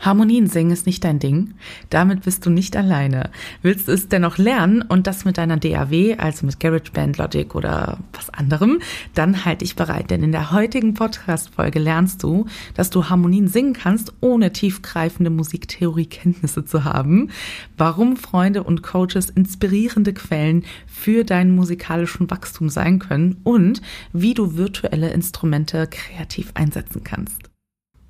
Harmonien singen ist nicht dein Ding. Damit bist du nicht alleine. Willst du es dennoch lernen und das mit deiner DAW, also mit GarageBand, Logic oder was anderem, dann halt dich bereit, denn in der heutigen Podcast-Folge lernst du, dass du Harmonien singen kannst, ohne tiefgreifende Musiktheoriekenntnisse zu haben, warum Freunde und Coaches inspirierende Quellen für deinen musikalischen Wachstum sein können und wie du virtuelle Instrumente kreativ einsetzen kannst.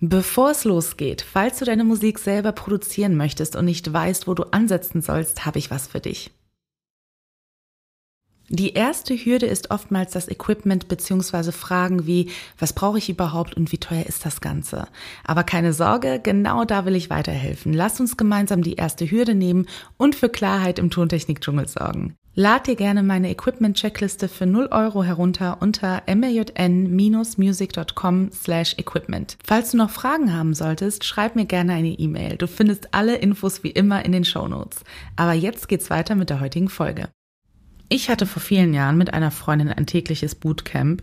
Bevor es losgeht, falls du deine Musik selber produzieren möchtest und nicht weißt, wo du ansetzen sollst, habe ich was für dich. Die erste Hürde ist oftmals das Equipment beziehungsweise Fragen wie, was brauche ich überhaupt und wie teuer ist das Ganze? Aber keine Sorge, genau da will ich weiterhelfen. Lass uns gemeinsam die erste Hürde nehmen und für Klarheit im Tontechnik-Dschungel sorgen. Lad dir gerne meine Equipment-Checkliste für 0 Euro herunter unter mjn-music.com slash equipment. Falls du noch Fragen haben solltest, schreib mir gerne eine E-Mail. Du findest alle Infos wie immer in den Show Notes. Aber jetzt geht's weiter mit der heutigen Folge. Ich hatte vor vielen Jahren mit einer Freundin ein tägliches Bootcamp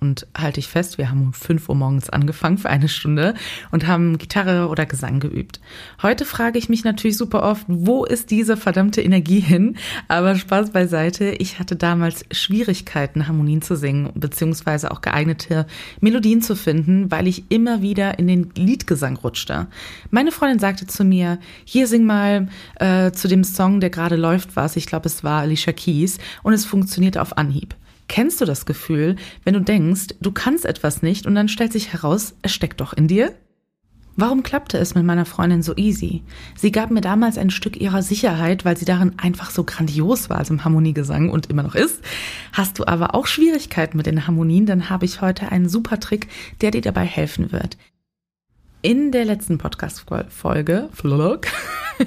und halte ich fest, wir haben um 5 Uhr morgens angefangen für eine Stunde und haben Gitarre oder Gesang geübt. Heute frage ich mich natürlich super oft, wo ist diese verdammte Energie hin? Aber Spaß beiseite, ich hatte damals Schwierigkeiten, Harmonien zu singen, beziehungsweise auch geeignete Melodien zu finden, weil ich immer wieder in den Liedgesang rutschte. Meine Freundin sagte zu mir, hier sing mal äh, zu dem Song, der gerade läuft, was. Ich glaube, es war Alicia Keys und es funktionierte auf Anhieb. Kennst du das Gefühl, wenn du denkst, du kannst etwas nicht und dann stellt sich heraus, es steckt doch in dir? Warum klappte es mit meiner Freundin so easy? Sie gab mir damals ein Stück ihrer Sicherheit, weil sie darin einfach so grandios war, also im Harmoniegesang und immer noch ist. Hast du aber auch Schwierigkeiten mit den Harmonien, dann habe ich heute einen super Trick, der dir dabei helfen wird. In der letzten Podcast-Folge, Vlog,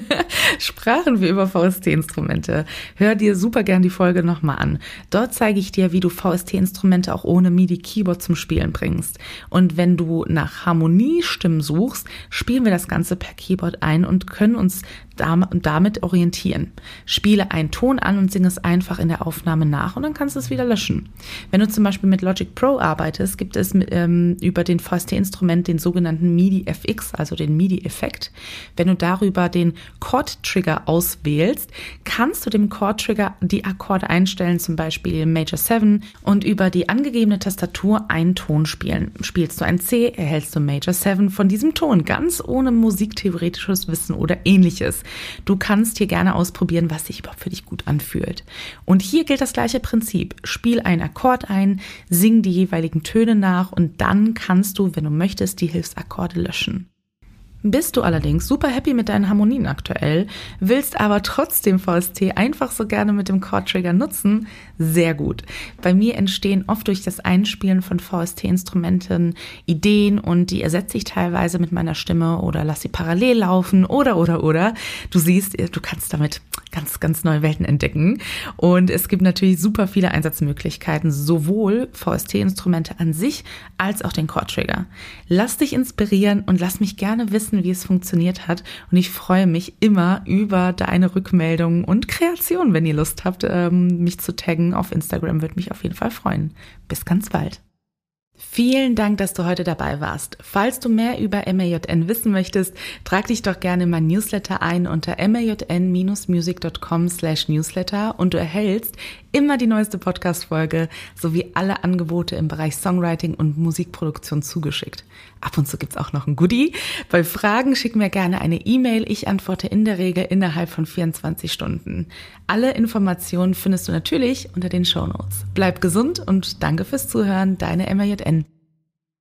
sprachen wir über VST-Instrumente. Hör dir super gern die Folge nochmal an. Dort zeige ich dir, wie du VST-Instrumente auch ohne MIDI-Keyboard zum Spielen bringst. Und wenn du nach Harmoniestimmen suchst, spielen wir das Ganze per Keyboard ein und können uns damit orientieren. Spiele einen Ton an und singe es einfach in der Aufnahme nach und dann kannst du es wieder löschen. Wenn du zum Beispiel mit Logic Pro arbeitest, gibt es ähm, über den VST-Instrument den sogenannten MIDI FX, also den MIDI-Effekt. Wenn du darüber den Chord-Trigger auswählst, kannst du dem Chord-Trigger die Akkorde einstellen, zum Beispiel Major 7 und über die angegebene Tastatur einen Ton spielen. Spielst du ein C, erhältst du Major 7 von diesem Ton, ganz ohne musiktheoretisches Wissen oder ähnliches. Du kannst hier gerne ausprobieren, was sich überhaupt für dich gut anfühlt. Und hier gilt das gleiche Prinzip. Spiel einen Akkord ein, sing die jeweiligen Töne nach und dann kannst du, wenn du möchtest, die Hilfsakkorde löschen. Bist du allerdings super happy mit deinen Harmonien aktuell, willst aber trotzdem VST einfach so gerne mit dem Chord-Trigger nutzen? Sehr gut. Bei mir entstehen oft durch das Einspielen von VST-Instrumenten Ideen und die ersetze ich teilweise mit meiner Stimme oder lass sie parallel laufen oder oder oder. Du siehst, du kannst damit ganz, ganz neue Welten entdecken. Und es gibt natürlich super viele Einsatzmöglichkeiten, sowohl VST-Instrumente an sich als auch den Chord-Trigger. Lass dich inspirieren und lass mich gerne wissen, wie es funktioniert hat. Und ich freue mich immer über deine Rückmeldungen und Kreationen, wenn ihr Lust habt, ähm, mich zu taggen auf Instagram, würde mich auf jeden Fall freuen. Bis ganz bald. Vielen Dank, dass du heute dabei warst. Falls du mehr über MAJN wissen möchtest, trag dich doch gerne in mein Newsletter ein unter majn-music.com slash newsletter und du erhältst immer die neueste Podcast-Folge sowie alle Angebote im Bereich Songwriting und Musikproduktion zugeschickt. Ab und zu gibt's auch noch ein Goodie. Bei Fragen schick mir gerne eine E-Mail. Ich antworte in der Regel innerhalb von 24 Stunden. Alle Informationen findest du natürlich unter den Show Notes. Bleib gesund und danke fürs Zuhören. Deine MAJN.